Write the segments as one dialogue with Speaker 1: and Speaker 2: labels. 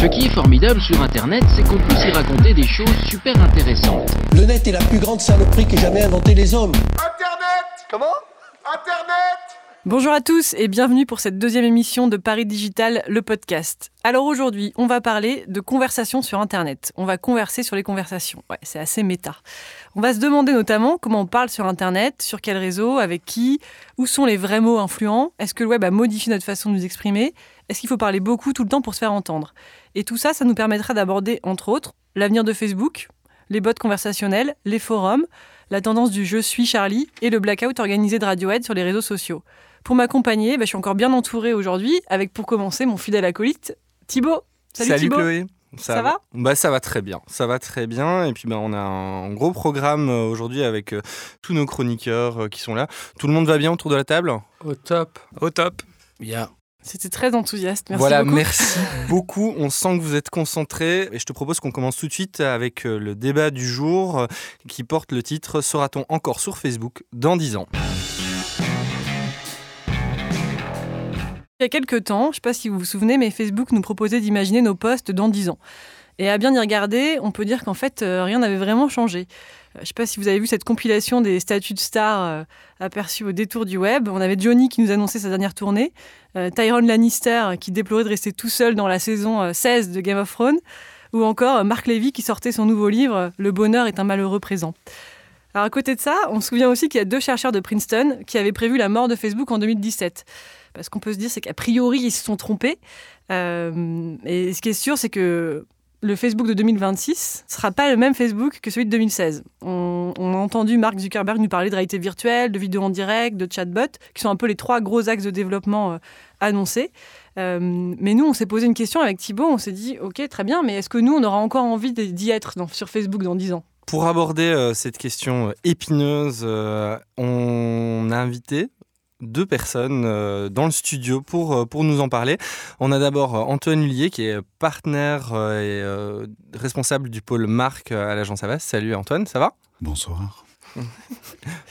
Speaker 1: Ce qui est formidable sur Internet, c'est qu'on peut s'y raconter des choses super intéressantes.
Speaker 2: Le net est la plus grande saloperie qu'aient jamais inventé les hommes.
Speaker 3: Internet
Speaker 2: Comment?
Speaker 3: Internet
Speaker 4: Bonjour à tous et bienvenue pour cette deuxième émission de Paris Digital, le podcast. Alors aujourd'hui, on va parler de conversations sur Internet. On va converser sur les conversations. Ouais, c'est assez méta. On va se demander notamment comment on parle sur Internet, sur quel réseau, avec qui, où sont les vrais mots influents, est-ce que le web a modifié notre façon de nous exprimer, est-ce qu'il faut parler beaucoup tout le temps pour se faire entendre. Et tout ça, ça nous permettra d'aborder, entre autres, l'avenir de Facebook, les bots conversationnels, les forums, la tendance du je suis Charlie et le blackout organisé de Radiohead sur les réseaux sociaux. Pour m'accompagner, bah, je suis encore bien entourée aujourd'hui avec pour commencer mon fidèle acolyte Thibaut. Salut, Thibaut.
Speaker 5: Chloé.
Speaker 4: Ça va?
Speaker 5: Bah, Ça va très bien. Ça va très bien. Et puis bah, on a un gros programme euh, aujourd'hui avec euh, tous nos chroniqueurs euh, qui sont là. Tout le monde va bien autour de la table?
Speaker 6: Au top.
Speaker 5: Au top.
Speaker 6: Bien.
Speaker 4: C'était très enthousiaste. Merci
Speaker 5: voilà,
Speaker 4: beaucoup.
Speaker 5: merci beaucoup. On sent que vous êtes concentrés. Et je te propose qu'on commence tout de suite avec le débat du jour qui porte le titre Sera-t-on encore sur Facebook dans 10 ans?
Speaker 4: Il y a quelques temps, je ne sais pas si vous vous souvenez, mais Facebook nous proposait d'imaginer nos posts dans 10 ans. Et à bien y regarder, on peut dire qu'en fait, euh, rien n'avait vraiment changé. Euh, je ne sais pas si vous avez vu cette compilation des statuts de stars euh, aperçues au détour du web. On avait Johnny qui nous annonçait sa dernière tournée, Tyrone Lannister qui déplorait de rester tout seul dans la saison euh, 16 de Game of Thrones, ou encore Mark Levy qui sortait son nouveau livre Le bonheur est un malheureux présent. Alors à côté de ça, on se souvient aussi qu'il y a deux chercheurs de Princeton qui avaient prévu la mort de Facebook en 2017. Parce qu'on peut se dire, c'est qu'a priori, ils se sont trompés. Euh, et ce qui est sûr, c'est que le Facebook de 2026 ne sera pas le même Facebook que celui de 2016. On, on, a entendu Mark Zuckerberg nous parler de réalité virtuelle, de vidéo en direct, de chatbot, qui sont un peu les trois gros axes de développement euh, annoncés. Euh, mais nous, on s'est posé une question avec Thibaut, on s'est dit, ok, très bien, mais est-ce que nous, on aura encore envie d'y être sur Facebook dans 10 ans?
Speaker 5: Pour aborder cette question épineuse, on a invité deux personnes euh, dans le studio pour, euh, pour nous en parler. On a d'abord euh, Antoine Hullier qui est partenaire et responsable du pôle marque à l'agence Avas. Salut Antoine, ça va?
Speaker 7: Bonsoir.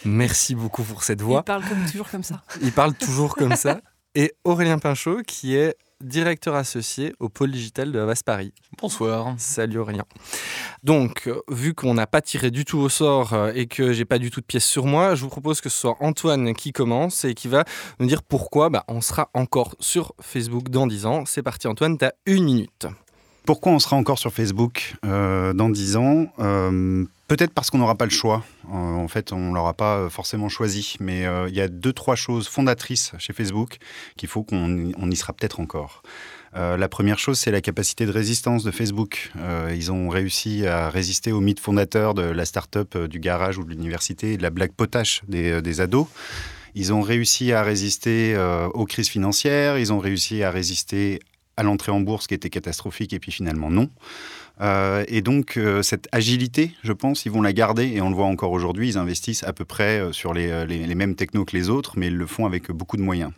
Speaker 5: Merci beaucoup pour cette voix.
Speaker 4: Il parle comme toujours comme ça.
Speaker 5: Il parle toujours comme ça. Et Aurélien Pinchot qui est directeur associé au pôle digital de Avas Paris.
Speaker 6: Bonsoir.
Speaker 5: Salut Aurélien. Donc, vu qu'on n'a pas tiré du tout au sort et que j'ai pas du tout de pièces sur moi, je vous propose que ce soit Antoine qui commence et qui va nous dire pourquoi bah, on sera encore sur Facebook dans 10 ans. C'est parti Antoine, tu as une minute.
Speaker 7: Pourquoi on sera encore sur Facebook euh, dans 10 ans? Euh, Peut-être parce qu'on n'aura pas le choix. Euh, en fait, on ne l'aura pas forcément choisi. Mais il y a deux, trois choses fondatrices chez Facebook qu'il faut qu'on on y sera peut-être encore. Euh, la première chose, c'est la capacité de résistance de Facebook. Euh, ils ont réussi à résister au mythe fondateur de la start-up du garage ou de l'université de la blague potache des, ados. Ils ont réussi à résister euh, aux crises financières. Ils ont réussi à résister à l'entrée en bourse qui était catastrophique et puis finalement non. Euh, et donc euh, cette agilité, je pense, ils vont la garder et on le voit encore aujourd'hui, ils investissent à peu près euh, sur les, mêmes technos que les autres, mais ils le font avec beaucoup de moyens.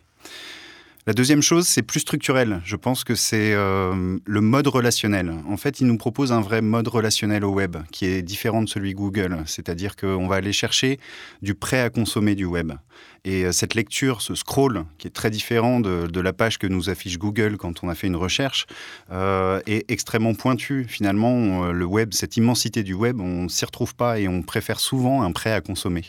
Speaker 7: La deuxième chose, c'est plus structurel. Je pense que c'est euh, le mode relationnel. En fait, il nous propose un vrai mode relationnel au web qui est différent de celui Google. C'est-à-dire qu'on va aller chercher du prêt à consommer du web. Et euh, cette lecture, ce scroll, qui est très différent de, la page que nous affiche Google quand on a fait une recherche, euh, est extrêmement pointu. Finalement, le web, cette immensité du web, on ne s'y retrouve pas et on préfère souvent un prêt à consommer.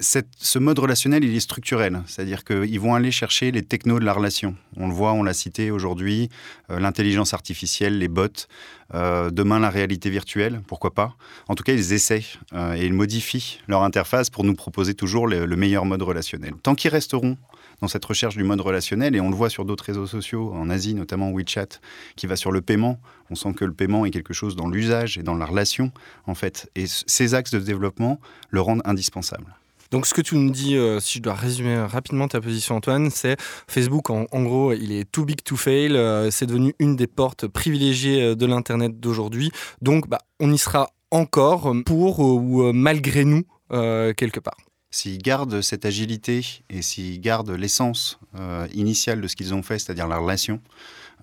Speaker 7: Ce mode relationnel, il est structurel, c'est-à-dire qu'ils vont aller chercher les technos de la relation. On le voit, on l'a cité aujourd'hui, euh, l'intelligence artificielle, les bots, euh, demain la réalité virtuelle, pourquoi pas. En tout cas, ils essaient euh, et ils modifient leur interface pour nous proposer toujours le, le meilleur mode relationnel. Tant qu'ils resteront dans cette recherche du mode relationnel, et on le voit sur d'autres réseaux sociaux, en Asie notamment WeChat, qui va sur le paiement. On sent que le paiement est quelque chose dans l'usage et dans la relation, en fait. Et ces axes de développement le rendent indispensable.
Speaker 5: Donc ce que tu nous dis, euh, si je dois résumer rapidement ta position Antoine, c'est Facebook en, en, gros il est too big to fail, euh, c'est devenu une des portes privilégiées de l'Internet d'aujourd'hui, donc bah, on y sera encore pour ou malgré nous euh, quelque part.
Speaker 7: S'ils gardent cette agilité et s'ils gardent l'essence euh, initiale de ce qu'ils ont fait, c'est-à-dire la relation,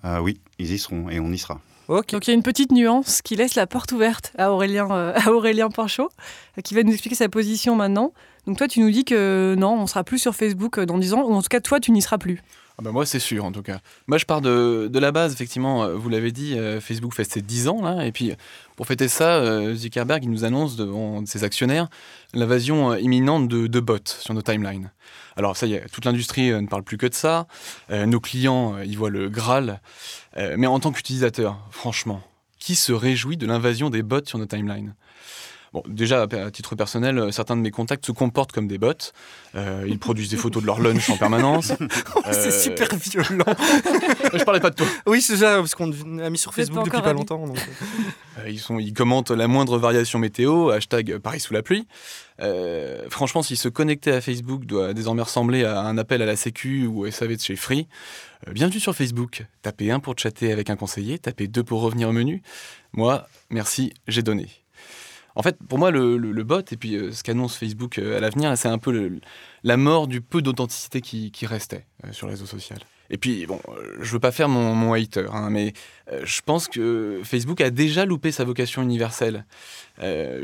Speaker 7: euh, oui, ils y seront et on y sera.
Speaker 4: Okay. Donc il y a une petite nuance qui laisse la porte ouverte à Aurélien, euh, à Aurélien qui va nous expliquer sa position maintenant. Donc toi, tu nous dis que non, on sera plus sur Facebook dans 10 ans, ou en tout cas, toi, tu n'y seras plus.
Speaker 6: Ah bah moi, c'est sûr, en tout cas. Moi, je pars de, la base, effectivement, euh, vous l'avez dit, euh, Facebook fait ses 10 ans, là, et puis pour fêter ça, euh, Zuckerberg, il nous annonce devant ses actionnaires l'invasion euh, imminente de, de bots sur nos timelines. Alors ça y est, toute l'industrie euh, ne parle plus que de ça, Euh, nos clients, euh, ils voient le Graal, Euh, mais en tant qu'utilisateur, franchement, qui se réjouit de l'invasion des bots sur nos timelines? Bon, déjà, à titre personnel, euh, certains de mes contacts se comportent comme des bots. Euh, ils produisent des photos de leur lunch en permanence.
Speaker 5: c'est
Speaker 6: Euh,
Speaker 5: super violent.
Speaker 6: Je parlais pas de toi.
Speaker 5: oui, c'est ça, parce qu'on a mis sur Facebook
Speaker 4: pas
Speaker 5: depuis pas longtemps. donc, euh.
Speaker 6: Ils, sont, ils commentent la moindre variation météo, hashtag Paris sous la pluie. Euh, franchement, si se connecter à Facebook doit désormais ressembler à un appel à la Sécu ou au SAV de chez Free, euh, bienvenue sur Facebook. Tapez 1 pour chatter avec un conseiller, tapez 2 pour revenir au menu. Moi, merci, j'ai donné. En fait, pour moi, le, bot et puis euh, ce qu'annonce Facebook euh, à l'avenir, c'est un peu la mort du peu d'authenticité qui, restait euh, sur le réseau social. Et puis, bon, je veux pas faire mon, mon hater, hein, mais je pense que Facebook a déjà loupé sa vocation universelle.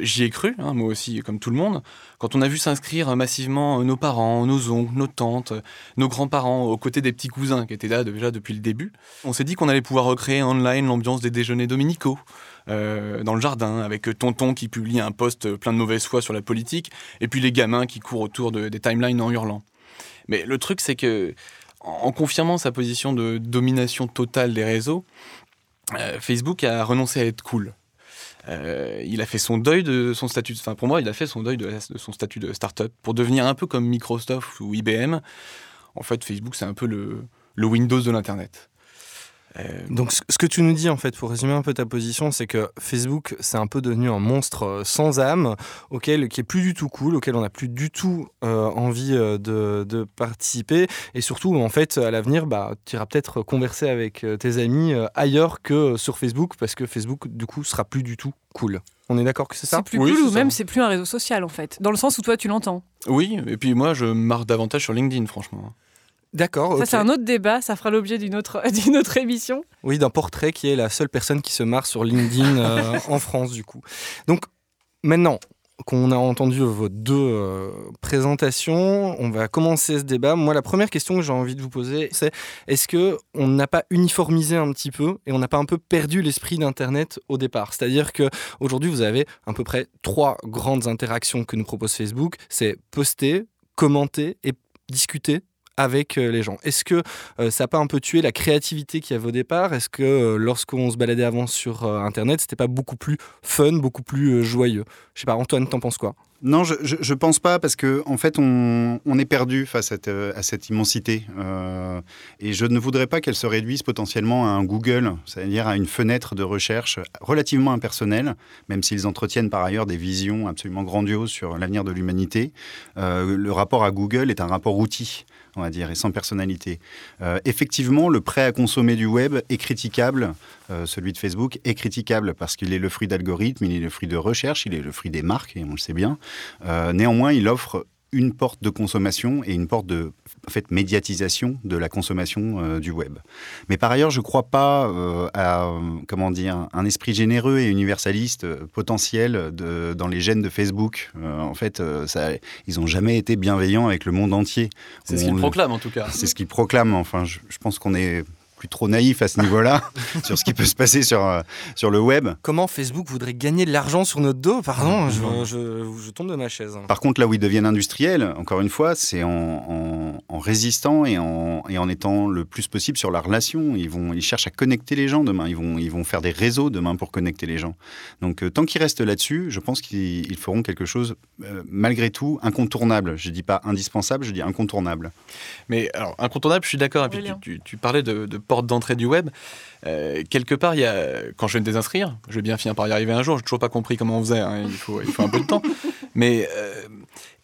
Speaker 6: J'y ai cru, hein, moi aussi, comme tout le monde, quand on a vu s'inscrire massivement nos parents, nos oncles, nos tantes, nos grands-parents, aux côtés des petits cousins qui étaient là déjà depuis le début. On s'est dit qu'on allait pouvoir recréer online l'ambiance des déjeuners dominicaux. Euh, dans le jardin, avec tonton qui publie un post plein de mauvaise foi sur la politique, et puis les gamins qui courent autour de- des timelines en hurlant. Mais le truc, c'est que, en confirmant sa position de domination totale des réseaux, euh, Facebook a renoncé à être cool. Euh, il a fait son deuil de son statut, enfin pour moi, il a fait son deuil de, de son statut de start-up pour devenir un peu comme Microsoft ou IBM. En fait, Facebook, c'est un peu le Windows de l'Internet. Euh,
Speaker 5: Donc, ce que tu nous dis, en fait, pour résumer un peu ta position, c'est que Facebook, c'est un peu devenu un monstre euh, sans âme, auquel, qui est plus du tout cool, auquel on n'a plus du tout euh, envie de, de participer. Et surtout, en fait, à l'avenir, bah, tu iras peut-être converser avec tes amis ailleurs que sur Facebook, parce que Facebook, du coup, sera plus du tout cool. On est d'accord que c'est ça?
Speaker 4: C'est plus
Speaker 6: Oui,
Speaker 4: cool ou même c'est plus un réseau social en fait, dans le sens où toi tu l'entends.
Speaker 6: oui, et puis moi, je marque davantage sur LinkedIn, franchement.
Speaker 5: D'accord.
Speaker 4: Ça c'est un autre débat, ça fera l'objet d'une autre, d'une autre émission.
Speaker 5: Oui, d'un portrait qui est la seule personne qui se marre sur LinkedIn euh, en France, du coup. Donc, maintenant qu'on a entendu vos deux euh, présentations, on va commencer ce débat. Moi, la première question que j'ai envie de vous poser, c'est est-ce que on n'a pas uniformisé un petit peu et on n'a pas un peu perdu l'esprit d'Internet au départ? C'est-à-dire que aujourd'hui, vous avez à peu près trois grandes interactions que nous propose Facebook. C'est poster, commenter et discuter avec euh, les gens. Est-ce que euh, ça n'a pas un peu tué la créativité qu'il y avait au départ? Est-ce que euh, lorsqu'on se baladait avant sur Internet, c'était pas beaucoup plus fun, beaucoup plus joyeux? Je sais pas, Antoine, t'en penses quoi?
Speaker 7: Non, je, je, je pense pas parce que en fait, on, est perdu face à, cette, immensité. Et je ne voudrais pas qu'elle se réduise potentiellement à un Google, c'est-à-dire à une fenêtre de recherche relativement impersonnelle, même s'ils entretiennent par ailleurs des visions absolument grandioses sur l'avenir de l'humanité. Le rapport à Google est un rapport outil on va dire, et sans personnalité. Euh, effectivement, le prêt à consommer du web est critiquable. Euh, celui de Facebook est critiquable parce qu'il est le fruit d'algorithmes, il est le fruit de recherche, il est le fruit des marques, et on le sait bien. Euh, néanmoins, il offre une porte de consommation et une porte de en fait, médiatisation de la consommation euh, du web. Mais par ailleurs, je ne crois pas euh, à comment dire, un esprit généreux et universaliste euh, potentiel de, dans les gènes de Facebook. Euh, en fait, ça, ils n'ont jamais été bienveillants avec le monde entier.
Speaker 6: C'est ce
Speaker 7: On
Speaker 6: qu'il
Speaker 7: le-
Speaker 6: proclame, en tout cas.
Speaker 7: c'est ce qu'ils proclament. Enfin, je, je pense qu'on est plus trop naïf à ce niveau-là sur ce qui peut se passer sur, euh, sur le web.
Speaker 5: Comment Facebook voudrait gagner de l'argent sur notre dos? Pardon, je, je- je tombe de ma chaise.
Speaker 7: Par contre, là où ils deviennent industriels, encore une fois, c'est en, en- en résistant et en, et en étant le plus possible sur la relation. Ils, vont, ils cherchent à connecter les gens demain. Ils vont, ils vont faire des réseaux demain pour connecter les gens. Donc, euh, tant qu'ils restent là-dessus, je pense qu'ils ils feront quelque chose, euh, malgré tout, incontournable. Je ne dis pas indispensable, je dis incontournable.
Speaker 6: Mais alors, incontournable, je suis d'accord. Et puis, tu, tu- tu parlais de, de porte d'entrée du web. Euh, quelque part, il y a, quand je vais me désinscrire, je vais bien finir par y arriver un jour. Je n'ai toujours pas compris comment on faisait. hein, il, faut, il faut un peu de temps. Mais euh,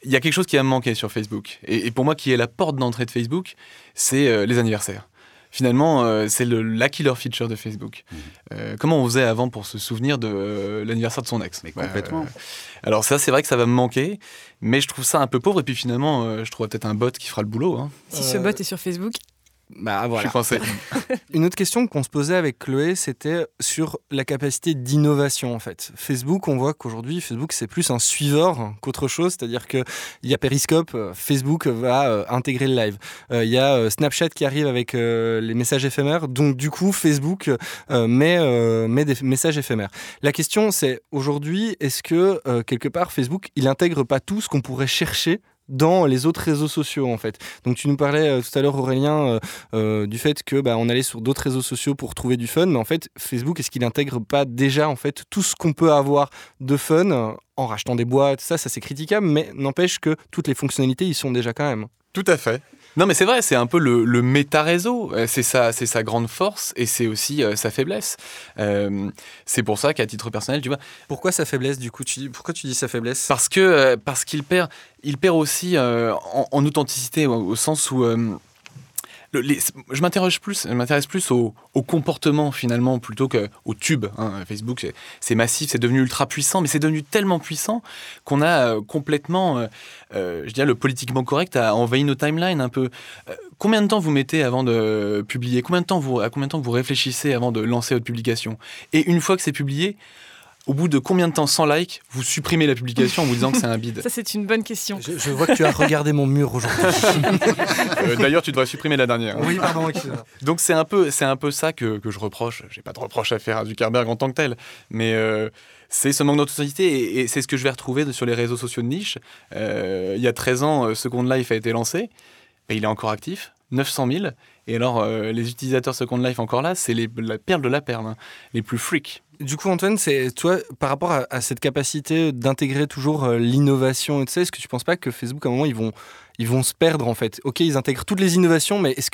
Speaker 6: il y a quelque chose qui va me manquer sur Facebook. Et, et pour moi, qui est la porte d'entrée de Facebook, c'est euh, les anniversaires. Finalement, euh, c'est le, la killer feature de Facebook. Euh, comment on faisait avant pour se souvenir de euh, l'anniversaire de son ex?
Speaker 7: Mais complètement.
Speaker 6: Euh, alors ça, c'est vrai que ça va me manquer, mais je trouve ça un peu pauvre. Et puis finalement, euh, je trouve peut-être un bot qui fera le boulot. hein.
Speaker 4: Si ce bot est sur Facebook,
Speaker 5: Bah
Speaker 6: Je suis coincé.
Speaker 5: Une autre question qu'on se posait avec Chloé, c'était sur la capacité d'innovation en fait. Facebook, on voit qu'aujourd'hui, Facebook c'est plus un suiveur qu'autre chose, c'est-à-dire qu'il y a Periscope, euh, Facebook va euh, intégrer le live. Euh, Il y a euh, Snapchat qui arrive avec les messages éphémères, donc du coup Facebook met, met des messages éphémères. La question c'est aujourd'hui, est-ce que quelque part Facebook, il intègre pas tout ce qu'on pourrait chercher dans les autres réseaux sociaux en fait. Donc tu nous parlais euh, tout à l'heure Aurélien euh, euh, du fait que bah, on allait sur d'autres réseaux sociaux pour trouver du fun, mais en fait Facebook est-ce qu'il intègre pas déjà en fait tout ce qu'on peut avoir de fun en rachetant des boîtes, ça ça c'est critiquable, mais n'empêche que toutes les fonctionnalités y sont déjà quand même.
Speaker 6: Tout à fait. Non, mais c'est vrai, c'est un peu le, le méta-réseau. Euh, C'est sa, c'est sa grande force et c'est aussi euh, sa faiblesse. Euh, c'est pour ça qu'à titre personnel, tu vois,
Speaker 5: Pourquoi sa faiblesse du coup tu dis, Pourquoi tu dis sa faiblesse?
Speaker 6: Parce que euh, parce qu'il perd, il perd aussi en, en authenticité au, au sens où je m'interroge plus, m'intéresse plus au, comportement finalement plutôt qu'au tube. hein. Facebook, c'est- massif, c'est devenu ultra puissant, mais c'est devenu tellement puissant qu'on a euh, complètement, euh, euh, je dirais, le politiquement correct a envahi nos timelines un peu. Combien de temps vous mettez avant de publier? Combien de temps vous, à combien de temps vous réfléchissez avant de lancer votre publication? Et une fois que c'est publié, au bout de combien de temps sans like, vous supprimez la publication en vous disant que c'est un bide
Speaker 4: Ça, c'est une bonne question.
Speaker 5: je, je vois que tu as regardé mon mur aujourd'hui.
Speaker 6: Euh, D'ailleurs, tu devrais supprimer la dernière.
Speaker 5: oui, pardon. excusez-moi.
Speaker 6: Donc c'est un peu, c'est un peu ça que, que je reproche. J'ai pas de reproche à faire à Zuckerberg en tant que tel, mais euh, c'est ce manque d'authenticité et, et c'est ce que je vais retrouver sur les réseaux sociaux de niche. Euh, il y a 13 ans, Second Life a été lancé, et il est encore actif, 900 000. Et alors, euh, les utilisateurs Second Life encore là, c'est les- la perle de la perle, hein, les plus freaks.
Speaker 5: Du coup, Antoine, c'est toi, par rapport à, cette capacité d'intégrer toujours euh, l'innovation et est-ce que tu penses pas que Facebook, à un moment, ils vont, se perdre en fait? Ok, ils intègrent toutes les innovations, mais est-ce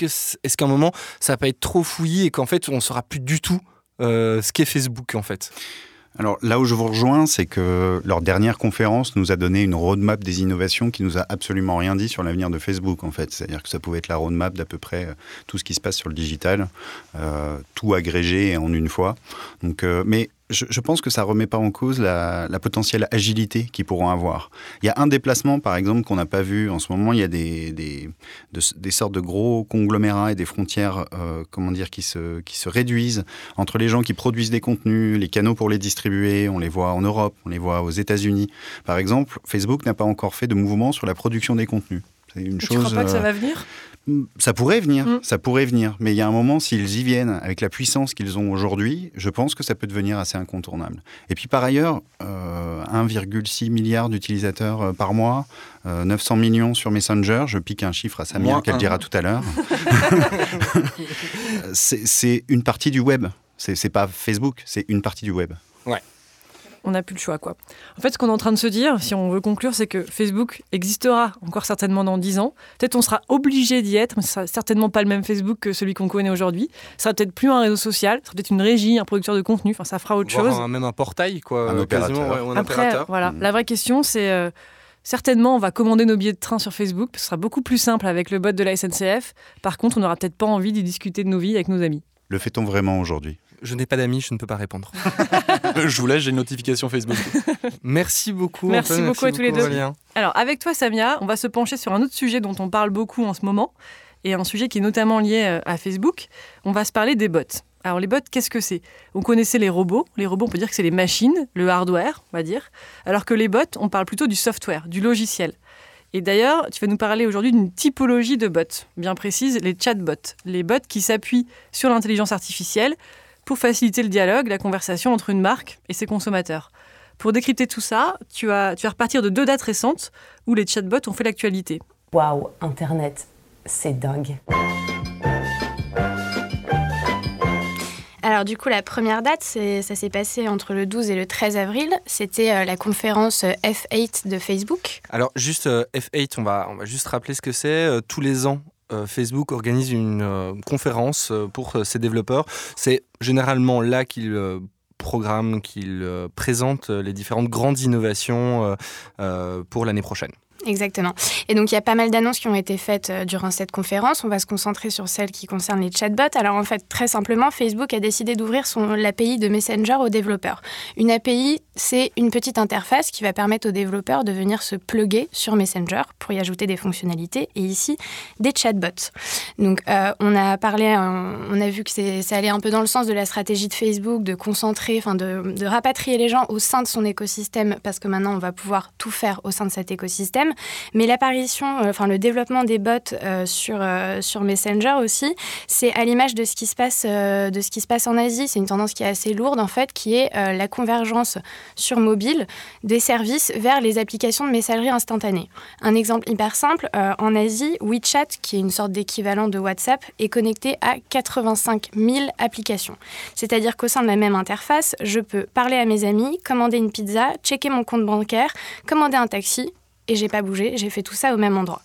Speaker 5: qu'à un moment, ça va pas être trop fouillis et qu'en fait, on saura plus du tout euh, ce qu'est Facebook en fait?
Speaker 7: Alors là où je vous rejoins, c'est que leur dernière conférence nous a donné une roadmap des innovations qui nous a absolument rien dit sur l'avenir de Facebook en fait. C'est-à-dire que ça pouvait être la roadmap d'à peu près euh, tout ce qui se passe sur le digital, euh, tout agrégé en une fois. Donc, euh, mais je, je pense que ça remet pas en cause la, la potentielle agilité qu'ils pourront avoir. Il y a un déplacement par exemple qu'on n'a pas vu en ce moment. Il y a des, des, de- des sortes de gros conglomérats et des frontières, euh, comment dire, qui se, qui se réduisent entre les gens qui produisent des contenus, les canaux pour les distribuer, on les voit en Europe, on les voit aux États-Unis. Par exemple, Facebook n'a pas encore fait de mouvement sur la production des contenus. C'est une
Speaker 4: Et tu
Speaker 7: chose.
Speaker 4: crois pas que ça
Speaker 7: euh,
Speaker 4: va venir?
Speaker 7: Ça pourrait venir,
Speaker 4: Mm.
Speaker 7: ça pourrait venir. Mais il y a un moment, s'ils y viennent avec la puissance qu'ils ont aujourd'hui, je pense que ça peut devenir assez incontournable. Et puis par ailleurs, euh, 1,6 milliard d'utilisateurs euh, par mois, euh, 900 millions sur Messenger, je pique un chiffre à Samia qu'elle dira tout à l'heure. c'est c'est une partie du web. C'est c'est pas Facebook, c'est une partie du web.
Speaker 4: On n'a plus le choix. Quoi. En fait, ce qu'on est en train de se dire, si on veut conclure, c'est que Facebook existera encore certainement dans 10 ans. Peut-être on sera obligé d'y être, mais ce sera certainement pas le même Facebook que celui qu'on connaît aujourd'hui. Ce sera peut-être plus un réseau social, ce sera peut-être une régie, un producteur de contenu, enfin ça fera autre chose.
Speaker 5: un- même un portail, quoi.
Speaker 7: Un
Speaker 5: euh,
Speaker 7: opérateur.
Speaker 5: quasiment, ouais, ou un
Speaker 4: Après,
Speaker 5: opérateur.
Speaker 4: voilà,
Speaker 7: Mm.
Speaker 4: la vraie question, c'est euh, certainement on va commander nos billets de train sur Facebook, ce sera beaucoup plus simple avec le bot de la SNCF. Par contre, on n'aura peut-être pas envie d'y discuter de nos vies avec nos amis.
Speaker 7: Le fait-on vraiment aujourd'hui?
Speaker 5: Je n'ai pas d'amis, je ne peux pas répondre.
Speaker 6: je vous laisse, j'ai une notification Facebook.
Speaker 5: merci beaucoup.
Speaker 4: Merci
Speaker 5: Antoine,
Speaker 4: beaucoup à tous les deux.
Speaker 5: Aurélien.
Speaker 4: Alors, avec toi, Samia, on va se pencher sur un autre sujet dont on parle beaucoup en ce moment, et un sujet qui est notamment lié euh, à Facebook. On va se parler des bots. Alors, les bots, qu'est-ce que c'est? On connaissait les robots. Les robots, on peut dire que c'est les machines, le hardware, on va dire. Alors que les bots, on parle plutôt du software, du logiciel. Et d'ailleurs, tu vas nous parler aujourd'hui d'une typologie de bots, bien précise, les chatbots. Les bots qui s'appuient sur l'intelligence artificielle pour faciliter le dialogue, la conversation entre une marque et ses consommateurs. Pour décrypter tout ça, tu vas, tu vas repartir de deux dates récentes où les chatbots ont fait l'actualité.
Speaker 8: Waouh, Internet, c'est dingue.
Speaker 9: Alors du coup, la première date, c'est- ça s'est passé entre le 12 et le 13 avril. C'était euh, la conférence euh, F8 de Facebook.
Speaker 5: Alors, juste euh, F8, on va, on va juste rappeler ce que c'est. Euh, tous les ans, Facebook organise une euh, conférence euh, pour euh, ses développeurs. C'est généralement là qu'ils euh, programment, qu'ils euh, présentent euh, les différentes grandes innovations euh, euh, pour l'année prochaine.
Speaker 9: Exactement. Et donc il y a pas mal d'annonces qui ont été faites euh, durant cette conférence. On va se concentrer sur celles qui concernent les chatbots. Alors en fait, très simplement, Facebook a décidé d'ouvrir son l'API de Messenger aux développeurs. Une API c'est une petite interface qui va permettre aux développeurs de venir se plugger sur Messenger pour y ajouter des fonctionnalités et ici des chatbots. Donc euh, on a parlé, on a vu que ça allait un peu dans le sens de la stratégie de Facebook de concentrer, enfin de, rapatrier les gens au sein de son écosystème parce que maintenant on va pouvoir tout faire au sein de cet écosystème. Mais l'apparition, euh, enfin le développement des bots euh, sur, sur Messenger aussi, c'est à l'image de ce qui se passe de ce qui se passe en Asie. C'est une tendance qui est assez lourde en fait, qui est la convergence sur mobile des services vers les applications de messagerie instantanée. Un exemple hyper simple, euh, en Asie, WeChat, qui est une sorte d'équivalent de WhatsApp, est connecté à 85 000 applications. C'est-à-dire qu'au sein de la même interface, je peux parler à mes amis, commander une pizza, checker mon compte bancaire, commander un taxi, et j'ai pas bougé, j'ai fait tout ça au même endroit.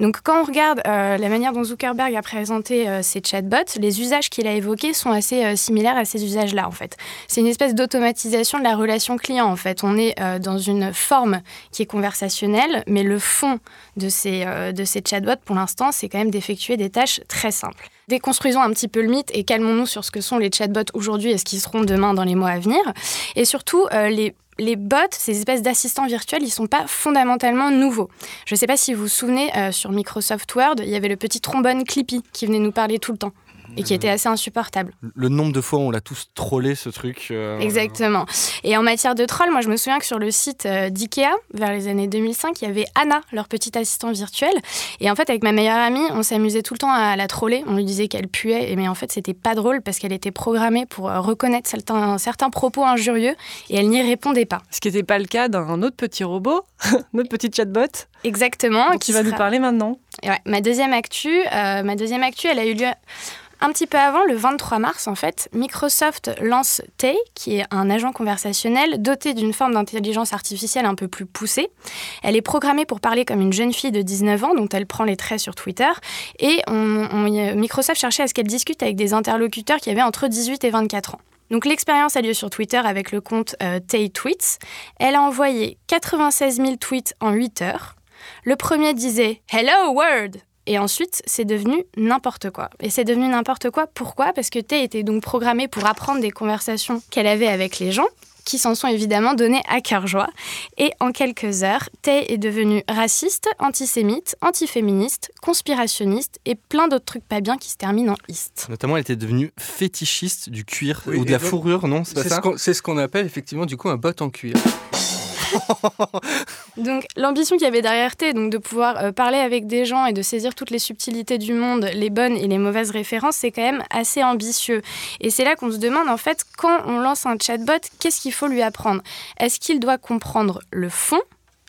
Speaker 9: Donc quand on regarde euh, la manière dont Zuckerberg a présenté euh, ses chatbots, les usages qu'il a évoqués sont assez euh, similaires à ces usages-là en fait. C'est une espèce d'automatisation de la relation client en fait. On est dans une forme qui est conversationnelle, mais le fond de ces, de ces chatbots pour l'instant, c'est quand même d'effectuer des tâches très simples. Déconstruisons un petit peu le mythe et calmons-nous sur ce que sont les chatbots aujourd'hui et ce qu'ils seront demain dans les mois à venir. Et surtout, les les bots, ces espèces d'assistants virtuels, ils sont pas fondamentalement nouveaux. Je ne sais pas si vous vous souvenez, euh, sur Microsoft Word, il y avait le petit trombone Clippy qui venait nous parler tout le temps et qui était assez insupportable.
Speaker 5: Le nombre de fois où on l'a tous trollé ce truc.
Speaker 9: Euh, Exactement. Et en matière de troll, moi je me souviens que sur le site euh, d'IKEA, vers les années 2005, il y avait Anna, leur petit assistant virtuel. Et en fait, avec ma meilleure amie, on s'amusait tout le temps à la troller. On lui disait qu'elle puait, mais en fait, c'était pas drôle parce qu'elle était programmée pour euh, reconnaître certains, certains propos injurieux et elle n'y répondait pas.
Speaker 4: Ce qui n'était pas le cas d'un autre petit robot, notre petit chatbot.
Speaker 9: Exactement.
Speaker 4: qui va nous parler maintenant.
Speaker 9: ouais, ma deuxième actu, ma deuxième actu, elle a eu lieu un petit peu avant, le 23 mars, en fait, Microsoft lance Tay, qui est un agent conversationnel doté d'une forme d'intelligence artificielle un peu plus poussée. Elle est programmée pour parler comme une jeune fille de 19 ans, dont elle prend les traits sur Twitter. Et Microsoft cherchait à ce qu'elle discute avec des interlocuteurs qui avaient entre 18 et 24 ans. Donc l'expérience a lieu sur Twitter avec le compte euh, Tay Tweets. Elle a envoyé 96 000 tweets en 8 heures. Le premier disait Hello World et ensuite, c'est devenu n'importe quoi. Et c'est devenu n'importe quoi, pourquoi? Parce que Tay était donc programmée pour apprendre des conversations qu'elle avait avec les gens, qui s'en sont évidemment données à cœur joie. Et en quelques heures, Tay est devenue raciste, antisémite, antiféministe, conspirationniste et plein d'autres trucs pas bien qui se terminent en ist.
Speaker 5: Notamment, elle était devenue fétichiste du cuir ou de la fourrure, non?
Speaker 10: C'est ce qu'on appelle effectivement du coup un bot en cuir.
Speaker 9: donc l'ambition qu'il y avait derrière T, donc de pouvoir euh, parler avec des gens et de saisir toutes les subtilités du monde, les bonnes et les mauvaises références, c'est quand même assez ambitieux. Et c'est là qu'on se demande en fait, quand on lance un chatbot, qu'est-ce qu'il faut lui apprendre? Est-ce qu'il doit comprendre le fond?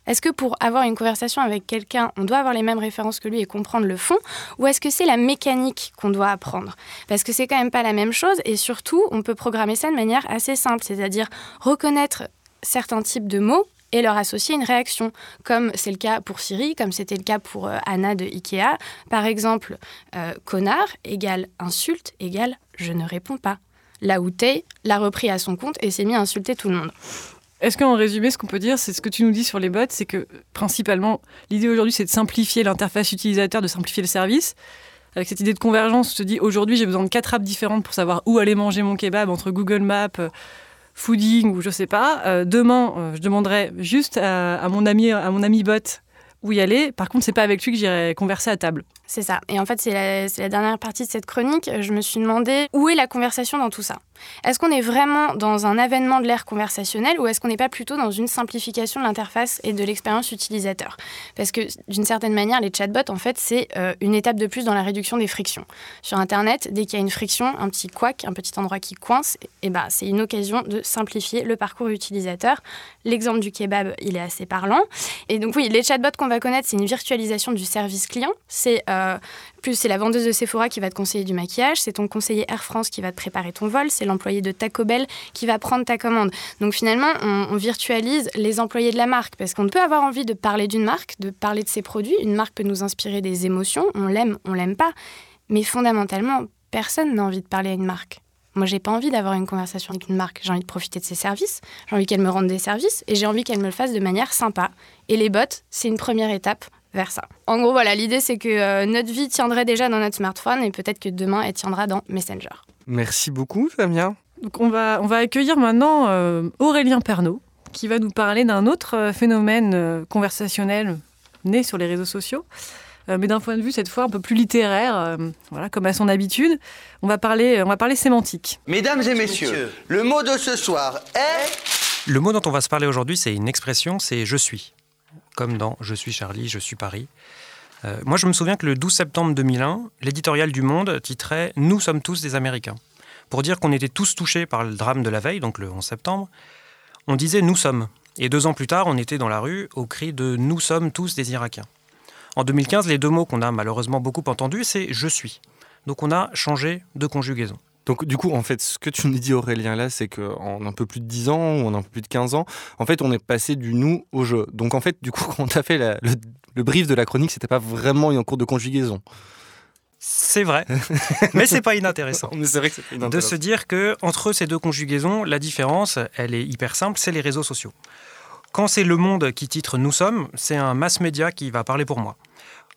Speaker 9: Est-ce que pour avoir une conversation avec quelqu'un, on doit avoir les mêmes références que lui et comprendre le fond? Ou est-ce que c'est la mécanique qu'on doit apprendre? Parce que c'est quand même pas la même chose et surtout, on peut programmer ça de manière assez simple, c'est-à-dire reconnaître certains types de mots et leur associer une réaction, comme c'est le cas pour Siri, comme c'était le cas pour euh, Anna de Ikea. Par exemple, euh, connard égale insulte égale je ne réponds pas. Où Tay l'a repris à son compte et s'est mis à insulter tout le monde.
Speaker 4: Est-ce qu'en résumé, ce qu'on peut dire, c'est ce que tu nous dis sur les bots, c'est que principalement, l'idée aujourd'hui, c'est de simplifier l'interface utilisateur, de simplifier le service. Avec cette idée de convergence, je te dis aujourd'hui, j'ai besoin de quatre apps différentes pour savoir où aller manger mon kebab entre Google Maps, fooding ou je sais pas. Euh, demain, euh, je demanderai juste à, mon ami, à mon ami bot où y aller. Par contre, c'est pas avec lui que j'irai converser à table.
Speaker 9: C'est ça. Et en fait, c'est la, dernière partie de cette chronique. Je me suis demandé où est la conversation dans tout ça. Est-ce qu'on est vraiment dans un avènement de l'ère conversationnelle ou est-ce qu'on n'est pas plutôt dans une simplification de l'interface et de l'expérience utilisateur? Parce que d'une certaine manière, les chatbots, en fait, c'est euh, une étape de plus dans la réduction des frictions. Sur Internet, dès qu'il y a une friction, un petit couac, un petit endroit qui coince, et eh ben, c'est une occasion de simplifier le parcours utilisateur. L'exemple du kebab, il est assez parlant. Et donc oui, les chatbots qu'on va connaître, c'est une virtualisation du service client. C'est euh, plus c'est la vendeuse de Sephora qui va te conseiller du maquillage, c'est ton conseiller Air France qui va te préparer ton vol, c'est l'employé de Taco Bell qui va prendre ta commande. Donc finalement, on, virtualise les employés de la marque parce qu'on peut avoir envie de parler d'une marque, de parler de ses produits. Une marque peut nous inspirer des émotions, on l'aime, on l'aime pas. Mais fondamentalement, personne n'a envie de parler à une marque. Moi, j'ai pas envie d'avoir une conversation avec une marque. J'ai envie de profiter de ses services. J'ai envie qu'elle me rende des services et j'ai envie qu'elle me le fasse de manière sympa. Et les bots, c'est une première étape vers ça. En gros, voilà, l'idée c'est que euh, notre vie tiendrait déjà dans notre smartphone et peut-être que demain elle tiendra dans Messenger.
Speaker 5: Merci beaucoup, Fabien.
Speaker 4: Donc on va, on va accueillir maintenant euh, Aurélien Pernaud, qui va nous parler d'un autre euh, phénomène euh, conversationnel né sur les réseaux sociaux, euh, mais d'un point de vue cette fois un peu plus littéraire, euh, voilà, comme à son habitude. On va parler, on va parler sémantique.
Speaker 11: Mesdames et messieurs, le mot de ce soir est...
Speaker 12: Le mot dont on va se parler aujourd'hui, c'est une expression, c'est je suis. Comme dans Je suis Charlie, je suis Paris. Euh, moi, je me souviens que le 12 septembre 2001, l'éditorial du Monde titrait Nous sommes tous des Américains. Pour dire qu'on était tous touchés par le drame de la veille, donc le 11 septembre, on disait Nous sommes. Et deux ans plus tard, on était dans la rue au cri de Nous sommes tous des Irakiens. En 2015, les deux mots qu'on a malheureusement beaucoup entendus, c'est Je suis. Donc on a changé de conjugaison.
Speaker 5: Donc du coup, en fait, ce que tu nous dis Aurélien là, c'est qu'en un peu plus de 10 ans ou en un peu plus de 15 ans, en fait, on est passé du nous au je. Donc en fait, du coup, quand on a fait la- le, le brief de la chronique, c'était pas vraiment une cours de conjugaison.
Speaker 12: C'est vrai, mais c'est pas inintéressant.
Speaker 5: Mais c'est vrai que c'est
Speaker 12: de se dire que entre ces deux conjugaisons, la différence, elle est hyper simple, c'est les réseaux sociaux. Quand c'est Le Monde qui titre Nous sommes, c'est un mass média qui va parler pour moi.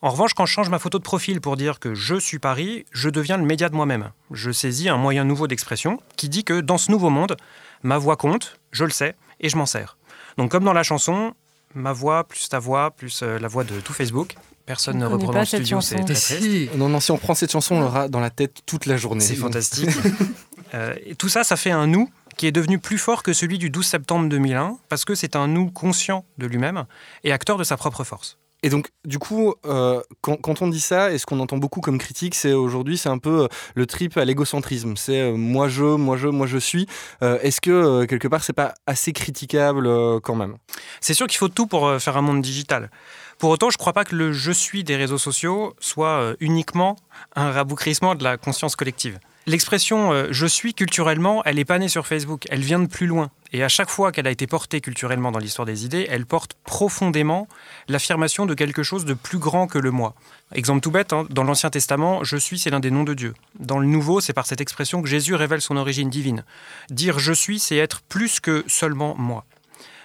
Speaker 12: En revanche, quand je change ma photo de profil pour dire que je suis Paris, je deviens le média de moi-même. Je saisis un moyen nouveau d'expression qui dit que dans ce nouveau monde, ma voix compte, je le sais, et je m'en sers. Donc comme dans la chanson, ma voix plus ta voix plus euh, la voix de tout Facebook. Personne ne reprend dans le studio, c'est
Speaker 4: chanson.
Speaker 12: très
Speaker 5: Si. Non, non, si on prend cette chanson, on l'aura dans la tête toute la journée.
Speaker 12: C'est fantastique. Euh, et tout ça, ça fait un nous qui est devenu plus fort que celui du 12 septembre 2001, parce que c'est un nous conscient de lui-même et acteur de sa propre force.
Speaker 5: Et donc, du coup, euh, quand, on dit ça, et ce qu'on entend beaucoup comme critique, c'est aujourd'hui, c'est un peu euh, le trip à l'égocentrisme. C'est euh, moi je, moi je, moi je suis. Est-ce que quelque part, c'est pas assez critiquable quand même?
Speaker 12: C'est sûr qu'il faut tout pour faire un monde digital. Pour autant, je ne crois pas que le je suis des réseaux sociaux soit uniquement un raboucrissement de la conscience collective. L'expression euh, je suis culturellement, elle n'est pas née sur Facebook, elle vient de plus loin. Et à chaque fois qu'elle a été portée culturellement dans l'histoire des idées, elle porte profondément l'affirmation de quelque chose de plus grand que le moi. Exemple tout bête, hein, dans l'Ancien Testament, je suis, c'est l'un des noms de Dieu. Dans le Nouveau, c'est par cette expression que Jésus révèle son origine divine. Dire je suis, c'est être plus que seulement moi.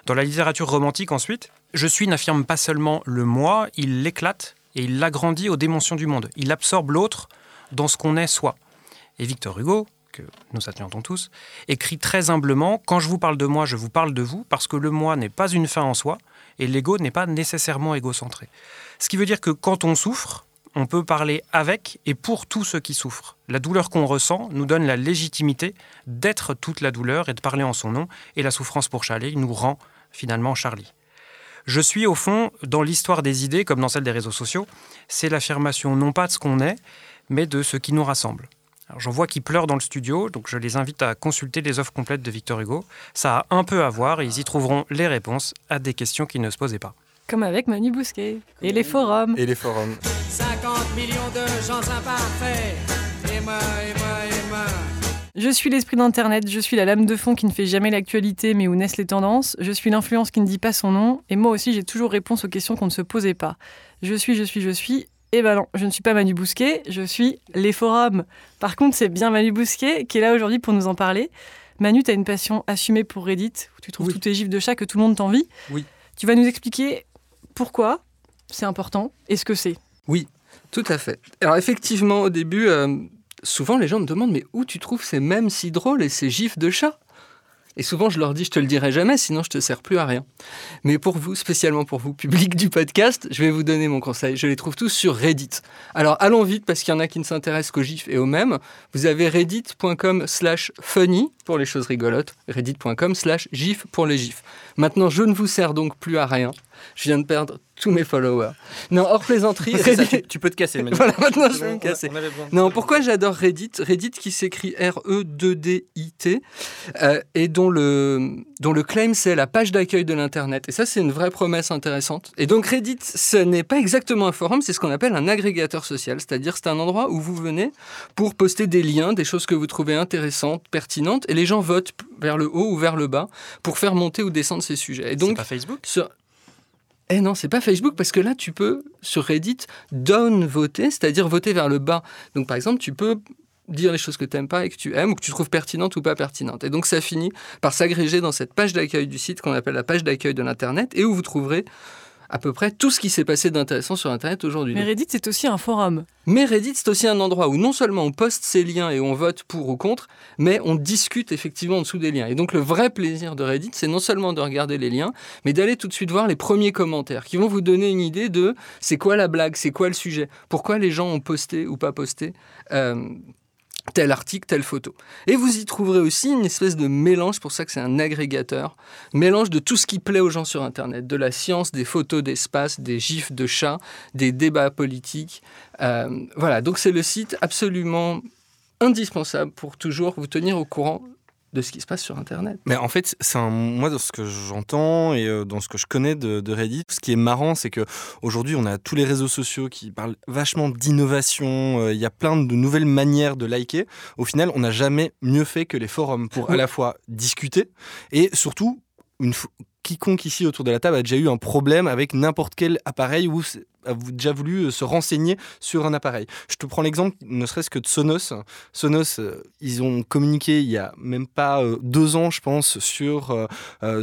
Speaker 12: Dans la littérature romantique ensuite, je suis n'affirme pas seulement le moi, il l'éclate et il l'agrandit aux dimensions du monde. Il absorbe l'autre dans ce qu'on est soi. Et Victor Hugo, que nous attendons tous, écrit très humblement Quand je vous parle de moi, je vous parle de vous, parce que le moi n'est pas une fin en soi, et l'ego n'est pas nécessairement égocentré. Ce qui veut dire que quand on souffre, on peut parler avec et pour tous ceux qui souffrent. La douleur qu'on ressent nous donne la légitimité d'être toute la douleur et de parler en son nom, et la souffrance pour Charlie nous rend finalement Charlie. Je suis au fond dans l'histoire des idées comme dans celle des réseaux sociaux, c'est l'affirmation non pas de ce qu'on est, mais de ce qui nous rassemble. Alors, J'en vois qui pleurent dans le studio, donc je les invite à consulter les offres complètes de Victor Hugo. Ça a un peu à voir et ils y trouveront les réponses à des questions qui ne se posaient pas.
Speaker 4: Comme avec Manu Bousquet et les forums.
Speaker 5: Et les forums.
Speaker 13: 50 millions de gens imparfaits. Et moi, et moi, et moi.
Speaker 4: Je suis l'esprit d'Internet, je suis la lame de fond qui ne fait jamais l'actualité mais où naissent les tendances, je suis l'influence qui ne dit pas son nom, et moi aussi j'ai toujours réponse aux questions qu'on ne se posait pas. Je suis, je suis, je suis, et ben non, je ne suis pas Manu Bousquet, je suis les forums. Par contre, c'est bien Manu Bousquet qui est là aujourd'hui pour nous en parler. Manu, tu as une passion assumée pour Reddit, où tu trouves tous tes gifs de chat que tout le monde t'envie.
Speaker 10: Oui.
Speaker 4: Tu vas nous expliquer pourquoi c'est important et ce que c'est.
Speaker 10: Oui, tout à fait. Alors effectivement, au début, euh, souvent les gens me demandent mais où tu trouves ces mêmes si drôles et ces gifs de chat? Et souvent je leur dis je te le dirai jamais, sinon je te sers plus à rien. Mais pour vous, spécialement pour vous, public du podcast, je vais vous donner mon conseil. Je les trouve tous sur Reddit. Alors allons vite parce qu'il y en a qui ne s'intéressent qu'aux gifs et aux mêmes. Vous avez reddit.com slash funny pour les choses rigolotes, reddit.com slash gif pour les gifs. Maintenant, je ne vous sers donc plus à rien. Je viens de perdre tous mes followers. Non, hors plaisanterie.
Speaker 5: Ça,
Speaker 10: Reddit-
Speaker 5: tu, tu peux te casser Manu.
Speaker 10: voilà, maintenant je vais
Speaker 5: bon,
Speaker 10: me casser.
Speaker 5: on.
Speaker 10: Non, pourquoi j'adore Reddit? Reddit qui s'écrit R-E-2-D-I-T euh, et dont le, dont le claim c'est la page d'accueil de l'Internet. Et ça, c'est une vraie promesse intéressante. Et donc Reddit, ce n'est pas exactement un forum, c'est ce qu'on appelle un agrégateur social. C'est-à-dire c'est un endroit où vous venez pour poster des liens, des choses que vous trouvez intéressantes, pertinentes, et les gens votent vers le haut ou vers le bas pour faire monter ou descendre ces sujets. Et donc,
Speaker 12: C'est pas Facebook?
Speaker 10: sur... Eh non, c'est pas Facebook parce que là, tu peux, sur Reddit, down voter, c'est-à-dire voter vers le bas. Donc, par exemple, tu peux dire les choses que tu n'aimes pas et que tu aimes ou que tu trouves pertinentes ou pas pertinentes. Et donc, ça finit par s'agréger dans cette page d'accueil du site qu'on appelle la page d'accueil de l'Internet et où vous trouverez à peu près tout ce qui s'est passé d'intéressant sur Internet aujourd'hui.
Speaker 4: Mais Reddit, c'est aussi un forum.
Speaker 10: Mais Reddit, c'est aussi un endroit où non seulement on poste ses liens et on vote pour ou contre, mais on discute effectivement en dessous des liens. Et donc le vrai plaisir de Reddit, c'est non seulement de regarder les liens, mais d'aller tout de suite voir les premiers commentaires qui vont vous donner une idée de c'est quoi la blague, c'est quoi le sujet, pourquoi les gens ont posté ou pas posté. Euh, tel article, telle photo. Et vous y trouverez aussi une espèce de mélange, pour ça que c'est un agrégateur, mélange de tout ce qui plaît aux gens sur Internet, de la science, des photos d'espace, des gifs de chats, des débats politiques. Euh, voilà, donc c'est le site absolument indispensable pour toujours vous tenir au courant de ce qui se passe sur Internet.
Speaker 5: Mais en fait, c'est moi, dans ce que j'entends et euh, dans ce que je connais de, de Reddit, ce qui est marrant, c'est que aujourd'hui, on a tous les réseaux sociaux qui parlent vachement d'innovation. euh, Il y a plein de nouvelles manières de liker. Au final, on n'a jamais mieux fait que les forums pour à la fois discuter et surtout une quiconque ici autour de la table a déjà eu un problème avec n'importe quel appareil s- a déjà voulu euh, se renseigner sur un appareil. Je te prends l'exemple, ne serait-ce que de Sonos. Sonos, euh, ils ont communiqué il y a même pas euh, deux ans, je pense, sur,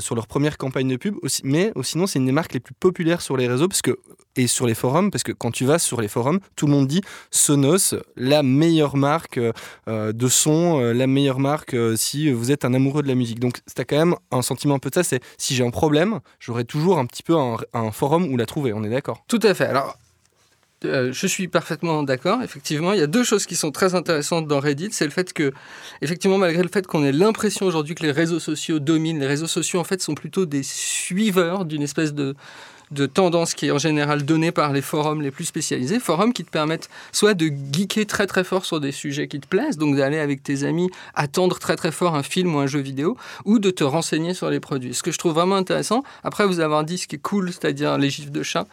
Speaker 5: sur leur première campagne de pub. Mais euh, sinon, c'est une des marques les plus populaires sur les réseaux parce que, et sur les forums, parce que quand tu vas sur les forums, tout le monde dit Sonos, la meilleure marque de son, la meilleure marque si vous êtes un amoureux de la musique. Donc, c'est quand même un sentiment un peu de ça, c'est si j'ai un problème, j'aurai toujours un petit peu un forum où la trouver, on est d'accord?
Speaker 10: Tout à fait. Alors, euh, je suis parfaitement d'accord. Effectivement, il y a deux choses qui sont très intéressantes dans Reddit. C'est le fait que, effectivement, malgré le fait qu'on ait l'impression aujourd'hui que les réseaux sociaux dominent, les réseaux sociaux, en fait, sont plutôt des suiveurs d'une espèce de de tendance qui est en général donnée par les forums les plus spécialisés, forums qui te permettent soit de geeker très très fort sur des sujets qui te plaisent, donc d'aller avec tes amis attendre très très fort un film ou un jeu vidéo, ou de te renseigner sur les produits. Ce que je trouve vraiment intéressant, après vous avoir dit ce qui est cool, c'est-à-dire les gifs de chat,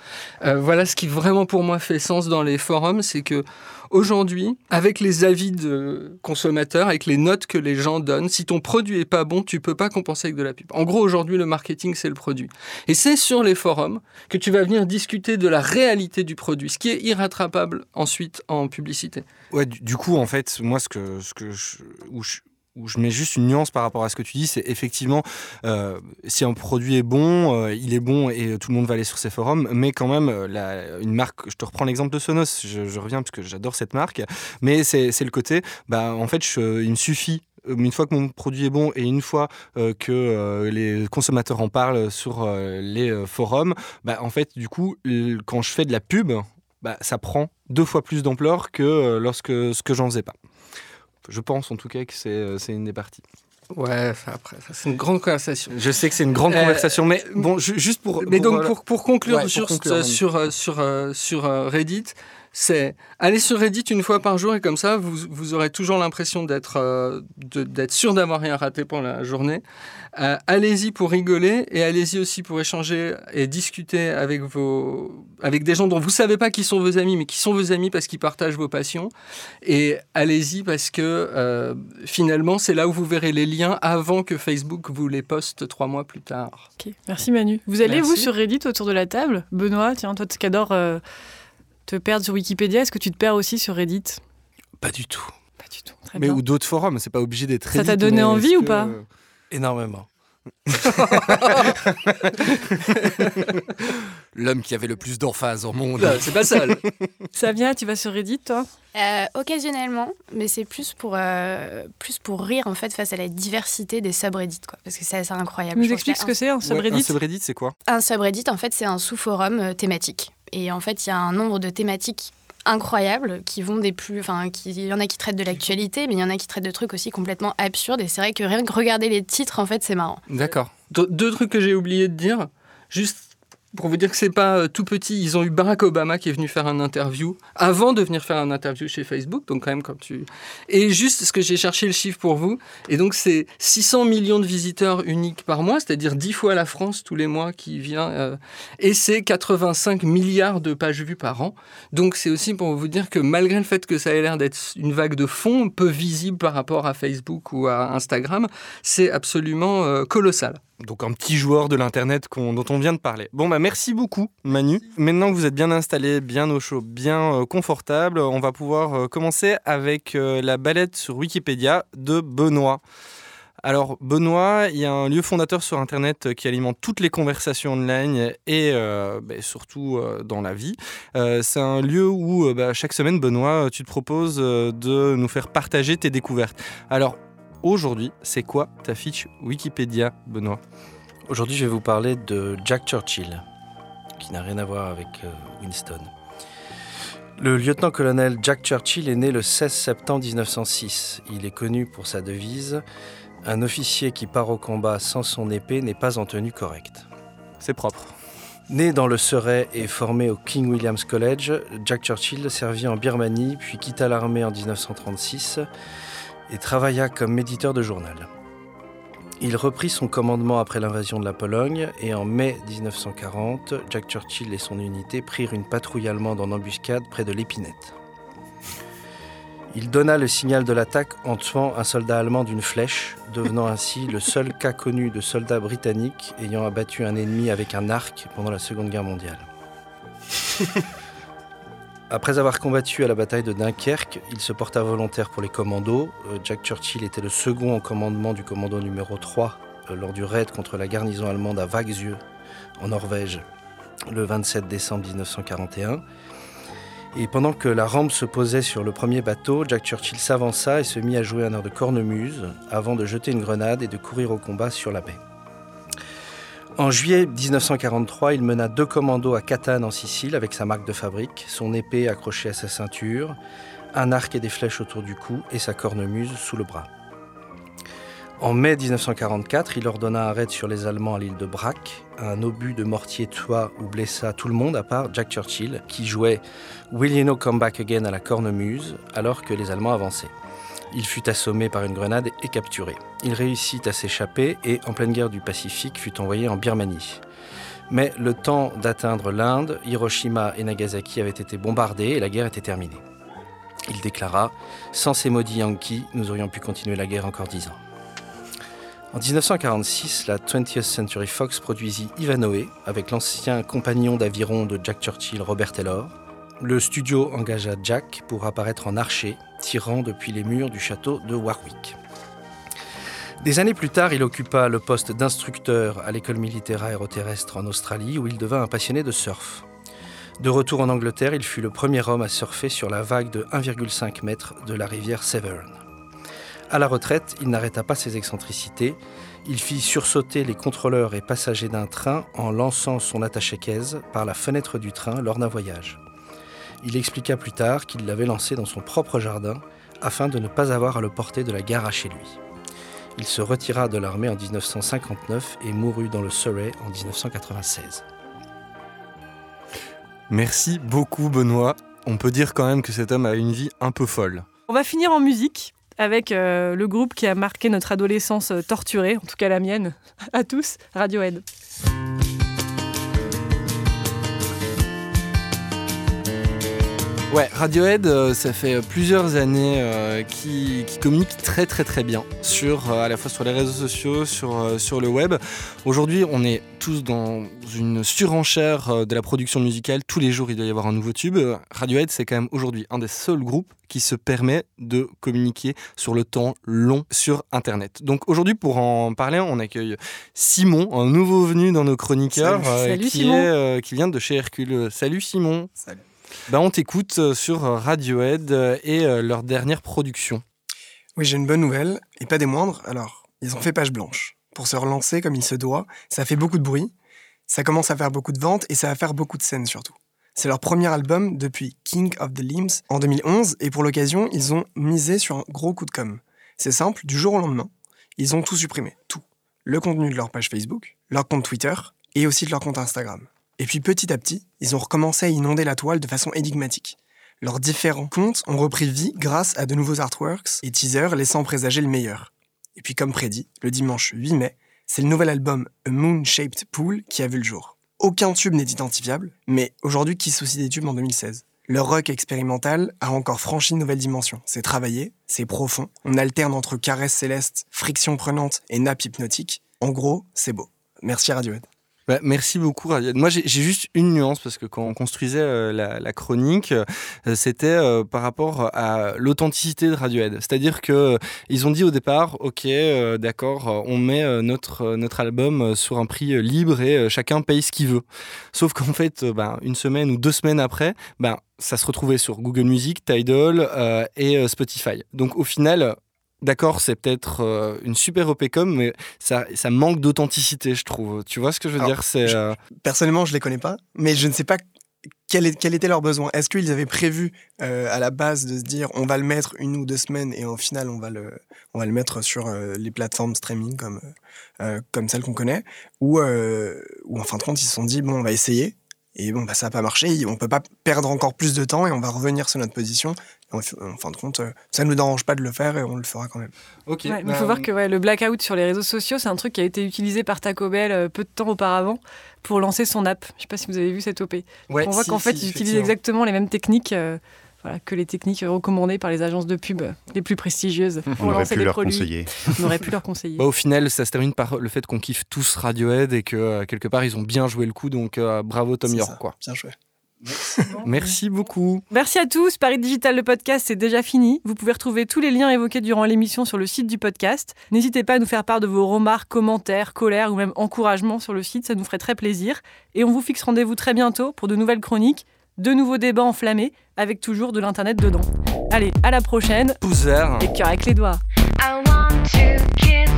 Speaker 10: euh, voilà ce qui vraiment pour moi fait sens dans les forums, c'est que Aujourd'hui, avec les avis de consommateurs, avec les notes que les gens donnent, si ton produit est pas bon, tu peux pas compenser avec de la pub. En gros, aujourd'hui, le marketing, c'est le produit. Et c'est sur les forums que tu vas venir discuter de la réalité du produit, ce qui est irrattrapable ensuite en publicité.
Speaker 5: Ouais, du, coup, en fait, moi, ce que, ce que je, où je mets juste une nuance par rapport à ce que tu dis, c'est effectivement, euh, si un produit est bon, euh, il est bon et tout le monde va aller sur ces forums, mais quand même, euh, une marque, je te reprends l'exemple de Sonos, je, reviens parce que j'adore cette marque, mais c'est le côté, bah, en fait, il me suffit une fois que mon produit est bon et une fois que les consommateurs en parlent sur les forums, bah, en fait, du coup, quand je fais de la pub, bah, ça prend deux fois plus d'ampleur que lorsque ce que j'en faisais pas. Je pense en tout cas que c'est euh, une des parties.
Speaker 10: Ouais, après, ça, c'est une grande conversation.
Speaker 5: Je sais que c'est une grande
Speaker 10: Euh,
Speaker 5: conversation, mais bon, ju- juste pour.
Speaker 10: Mais donc, pour, pour conclure
Speaker 5: Ouais, pour
Speaker 10: sur,
Speaker 5: conclure,
Speaker 10: sur, euh, sur, sur Reddit, c'est aller sur Reddit une fois par jour et comme ça, vous, vous aurez toujours l'impression d'être euh, d'être sûr d'avoir rien raté pendant la journée. Euh, allez-y pour rigoler et allez-y aussi pour échanger et discuter avec, vos, avec des gens dont vous savez pas qui sont vos amis, mais qui sont vos amis parce qu'ils partagent vos passions. Et allez-y parce que euh, finalement, c'est là où vous verrez les liens avant que Facebook vous les poste trois mois plus tard.
Speaker 4: Ok, Merci Manu. Vous allez, vous, sur Reddit autour de la table? Benoît, tiens, toi qui adores te perdre sur Wikipédia, est-ce que tu te perds aussi sur Reddit?
Speaker 14: Pas du tout.
Speaker 4: Pas du tout. Très
Speaker 5: Mais
Speaker 4: bien.
Speaker 5: ou d'autres forums, c'est pas obligé d'être.
Speaker 4: Ça t'a
Speaker 5: Reddit,
Speaker 4: donné envie ou pas?
Speaker 14: Énormément. L'homme qui avait le plus d'emphase au monde.
Speaker 10: Là, c'est pas ça. là.
Speaker 4: Savia, tu vas sur Reddit, toi?
Speaker 9: Euh, occasionnellement, mais c'est plus pour, euh, plus pour rire en fait face à la diversité des subreddits quoi, parce que c'est assez incroyable.
Speaker 4: Nous
Speaker 9: y
Speaker 4: ce que c'est un subreddit
Speaker 5: un subreddit, c'est quoi?
Speaker 9: Un subreddit, en fait, c'est un sous-forum euh, thématique. Et en fait, il y a un nombre de thématiques incroyables qui vont des plus. Enfin, qui- il y en a qui traitent de l'actualité, mais il y en a qui traitent de trucs aussi complètement absurdes. Et c'est vrai que rien que regarder les titres, en fait, c'est marrant.
Speaker 10: D'accord. Deux, deux trucs que j'ai oublié de dire. Juste pour vous dire que c'est pas euh, tout petit. Ils ont eu Barack Obama qui est venu faire un interview avant de venir faire un interview chez Facebook. Donc quand même comme tu. Et juste ce que j'ai cherché le chiffre pour vous. Et donc c'est 600 millions de visiteurs uniques par mois, c'est-à-dire 10 fois la France tous les mois qui vient. euh, et c'est 85 milliards de pages vues par an. Donc c'est aussi pour vous dire que malgré le fait que ça ait l'air d'être une vague de fond peu visible par rapport à Facebook ou à Instagram, c'est absolument euh, colossal.
Speaker 5: Donc un petit joueur de l'internet dont on vient de parler. Bon bah merci beaucoup Manu. Maintenant que vous êtes bien installé, bien au chaud, bien euh, confortable, on va pouvoir euh, commencer avec euh, la balette sur Wikipédia de Benoît. Alors Benoît, il y a un lieu fondateur sur Internet qui alimente toutes les conversations online et euh, bah, surtout euh, dans la vie. Euh, c'est un lieu où bah, chaque semaine, Benoît, tu te proposes de nous faire partager tes découvertes. Alors aujourd'hui, c'est quoi ta fiche Wikipédia, Benoît?
Speaker 14: Aujourd'hui, je vais vous parler de Jack Churchill, qui n'a rien à voir avec Winston. Le lieutenant-colonel Jack Churchill est né le 16 septembre 1906. Il est connu pour sa devise Un officier qui part au combat sans son épée n'est pas en tenue correcte.
Speaker 5: C'est propre.
Speaker 14: Né dans le Surrey et formé au King William's College, Jack Churchill servit en Birmanie puis quitta l'armée en 1936 et travailla comme éditeur de journal. Il reprit son commandement après l'invasion de la Pologne et en mai 1940, Jack Churchill et son unité prirent une patrouille allemande en embuscade près de l'Épinette. Il donna le signal de l'attaque en tuant un soldat allemand d'une flèche, devenant ainsi le seul cas connu de soldat britannique ayant abattu un ennemi avec un arc pendant la Seconde Guerre mondiale. Après avoir combattu à la bataille de Dunkerque, il se porta volontaire pour les commandos. Euh, Jack Churchill était le second en commandement du commando numéro 3 euh, lors du raid contre la garnison allemande à Vagsjö, en Norvège, le 27 décembre 1941. Et pendant que la rampe se posait sur le premier bateau, Jack Churchill s'avança et se mit à jouer un air de cornemuse avant de jeter une grenade et de courir au combat sur la baie. En juillet 1943, il mena deux commandos à Catane en Sicile avec sa marque de fabrique, son épée accrochée à sa ceinture, un arc et des flèches autour du cou et sa cornemuse sous le bras. En mai 1944, il ordonna un raid sur les Allemands à l'île de Brac. Un obus de mortier tua ou blessa tout le monde à part Jack Churchill, qui jouait Will You Know Come Back Again à la cornemuse alors que les Allemands avançaient. Il fut assommé par une grenade et capturé. Il réussit à s'échapper et, en pleine guerre du Pacifique, fut envoyé en Birmanie. Mais le temps d'atteindre l'Inde, Hiroshima et Nagasaki avaient été bombardés et la guerre était terminée. Il déclara Sans ces maudits Yankees, nous aurions pu continuer la guerre encore dix ans. En 1946, la 20th Century Fox produisit Ivanhoe avec l'ancien compagnon d'aviron de Jack Churchill, Robert Taylor. Le studio engagea Jack pour apparaître en archer, tirant depuis les murs du château de Warwick. Des années plus tard, il occupa le poste d'instructeur à l'école militaire aéroterrestre en Australie où il devint un passionné de surf. De retour en Angleterre, il fut le premier homme à surfer sur la vague de 1,5 m de la rivière Severn. À la retraite, il n'arrêta pas ses excentricités. Il fit sursauter les contrôleurs et passagers d'un train en lançant son attaché-caisse par la fenêtre du train lors d'un voyage. Il expliqua plus tard qu'il l'avait lancé dans son propre jardin afin de ne pas avoir à le porter de la gare à chez lui. Il se retira de l'armée en 1959 et mourut dans le Surrey en 1996.
Speaker 5: Merci beaucoup Benoît. On peut dire quand même que cet homme a une vie un peu folle.
Speaker 4: On va finir en musique avec euh, le groupe qui a marqué notre adolescence euh, torturée, en tout cas la mienne, à tous, Radiohead.
Speaker 5: Ouais, Radiohead, euh, ça fait plusieurs années euh, qui, qui communique très très très bien sur euh, à la fois sur les réseaux sociaux, sur, euh, sur le web. Aujourd'hui, on est tous dans une surenchère euh, de la production musicale. Tous les jours, il doit y avoir un nouveau tube. Radiohead, c'est quand même aujourd'hui un des seuls groupes qui se permet de communiquer sur le temps long sur Internet. Donc aujourd'hui, pour en parler, on accueille Simon, un nouveau venu dans nos chroniqueurs,
Speaker 4: Salut.
Speaker 5: euh,
Speaker 4: Salut,
Speaker 5: qui,
Speaker 4: Simon.
Speaker 5: est, euh, qui vient de chez Hercule. Salut Simon.
Speaker 15: Salut.
Speaker 5: Ben, on t'écoute euh, sur Radiohead euh, et euh, leur dernière production.
Speaker 15: Oui, j'ai une bonne nouvelle, et pas des moindres. Alors, ils ont fait page blanche. Pour se relancer comme il se doit, ça fait beaucoup de bruit, ça commence à faire beaucoup de ventes, et ça va faire beaucoup de scènes surtout. C'est leur premier album depuis King of the Limbs en 2011, et pour l'occasion, ils ont misé sur un gros coup de com'. C'est simple, du jour au lendemain, ils ont tout supprimé, tout. Le contenu de leur page Facebook, leur compte Twitter, et aussi de leur compte Instagram. Et puis petit à petit, ils ont recommencé à inonder la toile de façon énigmatique. Leurs différents comptes ont repris vie grâce à de nouveaux artworks et teasers laissant présager le meilleur. Et puis comme prédit, le dimanche 8 mai, c'est le nouvel album A Moon Shaped Pool qui a vu le jour. Aucun tube n'est identifiable, mais aujourd'hui qui soucie des tubes en 2016 Le rock expérimental a encore franchi une nouvelle dimension. C'est travaillé, c'est profond, on alterne entre caresses célestes, friction prenante et nappes hypnotiques. En gros, c'est beau. Merci Radiohead.
Speaker 5: Bah, merci beaucoup, Radiad. Moi, j'ai juste une nuance parce que quand on construisait euh, la, chronique, euh, c'était euh, par rapport à l'authenticité de Radiohead. C'est-à-dire que ils ont dit au départ, ok, d'accord, on met notre album sur un prix libre et chacun paye ce qu'il veut. Sauf qu'en fait, ben, une semaine ou deux semaines après, ben ça se retrouvait sur Google Music, Tidal et Spotify. Donc au final. D'accord, c'est peut-être euh, une super OPCOM, mais ça, ça manque d'authenticité, je trouve. Tu vois ce que je veux
Speaker 15: Alors,
Speaker 5: dire? C'est euh,
Speaker 15: Personnellement, je les connais pas, mais je ne sais pas quel, est- quel était leur besoin. Est-ce qu'ils avaient prévu euh, à la base de se dire on va le mettre une ou deux semaines et au final on va le, on va le mettre sur les plateformes streaming comme, comme celles qu'on connaît? Ou, ou en fin de compte ils se sont dit bon on va essayer et bon bah, ça n'a pas marché, on peut pas perdre encore plus de temps et on va revenir sur notre position. En, en fin de compte, euh, ça ne nous dérange pas de le faire et on le fera quand même.
Speaker 5: Ok.
Speaker 4: Ouais, il faut voir que ouais, le blackout sur les réseaux sociaux, c'est un truc qui a été utilisé par Taco Bell euh, peu de temps auparavant pour lancer son app. Je sais pas si vous avez vu cette OP.
Speaker 5: Ouais,
Speaker 4: on voit
Speaker 5: si,
Speaker 4: qu'en fait,
Speaker 5: si,
Speaker 4: ils utilisent exactement les mêmes techniques euh, voilà, que les techniques recommandées par les agences de pub les plus prestigieuses
Speaker 7: On aurait pu leur conseiller.
Speaker 4: On aurait pu leur conseiller.
Speaker 5: Bah, au final, ça se termine par le fait qu'on kiffe tous Radiohead et que euh, quelque part ils ont bien joué le coup. Donc euh, bravo Tom York,
Speaker 15: ça.
Speaker 5: quoi.
Speaker 15: Bien joué.
Speaker 5: Merci beaucoup.
Speaker 4: Merci à tous. Paris Digital, le podcast, c'est déjà fini. Vous pouvez retrouver tous les liens évoqués durant l'émission sur le site du podcast. N'hésitez pas à nous faire part de vos remarques, commentaires, colères ou même encouragements sur le site. Ça nous ferait très plaisir. Et on vous fixe rendez-vous très bientôt pour de nouvelles chroniques, de nouveaux débats enflammés avec toujours de l'internet dedans. Allez, à la prochaine.
Speaker 5: Pouzer.
Speaker 4: Et cœur avec les doigts.
Speaker 16: I want to kill